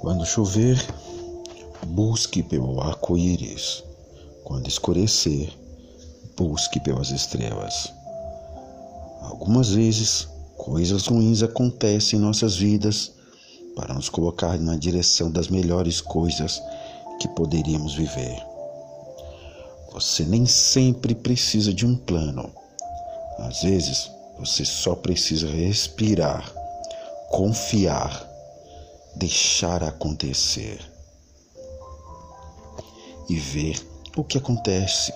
Quando chover, busque pelo arco-íris. Quando escurecer, busque pelas estrelas. Algumas vezes, coisas ruins acontecem em nossas vidas para nos colocar na direção das melhores coisas que poderíamos viver. Você nem sempre precisa de um plano. Às vezes, você só precisa respirar, confiar deixar acontecer e ver o que acontece.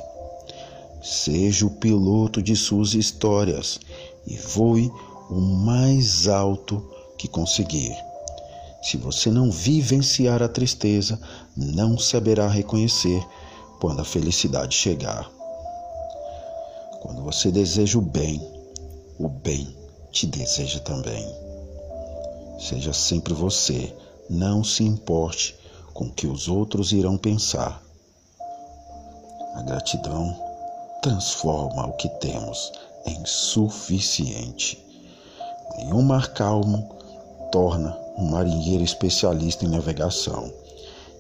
Seja o piloto de suas histórias e voe o mais alto que conseguir. Se você não vivenciar a tristeza, não saberá reconhecer quando a felicidade chegar. Quando você deseja o bem, o bem te deseja também. Seja sempre você, não se importe com o que os outros irão pensar. A gratidão transforma o que temos em suficiente. Em um mar calmo, torna um marinheiro especialista em navegação.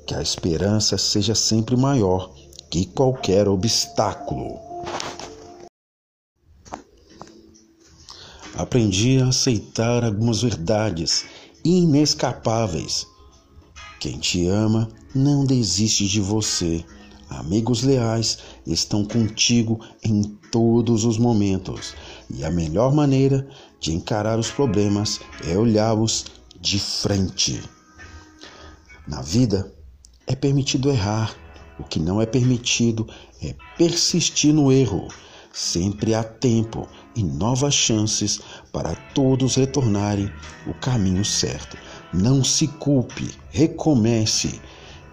Que a esperança seja sempre maior que qualquer obstáculo. aprendi a aceitar algumas verdades inescapáveis. Quem te ama não desiste de você. Amigos leais estão contigo em todos os momentos, e a melhor maneira de encarar os problemas é olhá-los de frente. Na vida é permitido errar, o que não é permitido é persistir no erro. Sempre há tempo e novas chances para todos retornarem o caminho certo. Não se culpe, recomece,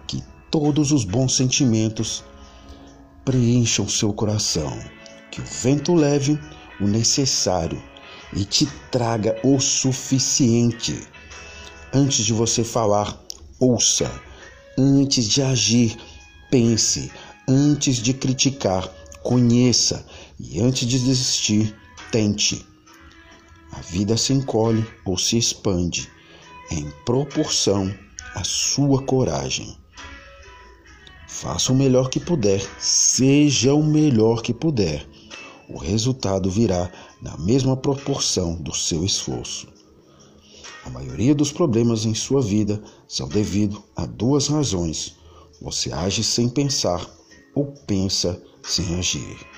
que todos os bons sentimentos preencham seu coração, que o vento leve o necessário e te traga o suficiente. Antes de você falar, ouça. Antes de agir, pense. Antes de criticar, conheça. E antes de desistir, Tente. A vida se encolhe ou se expande em proporção à sua coragem. Faça o melhor que puder, seja o melhor que puder. O resultado virá na mesma proporção do seu esforço. A maioria dos problemas em sua vida são devido a duas razões. Você age sem pensar ou pensa sem agir.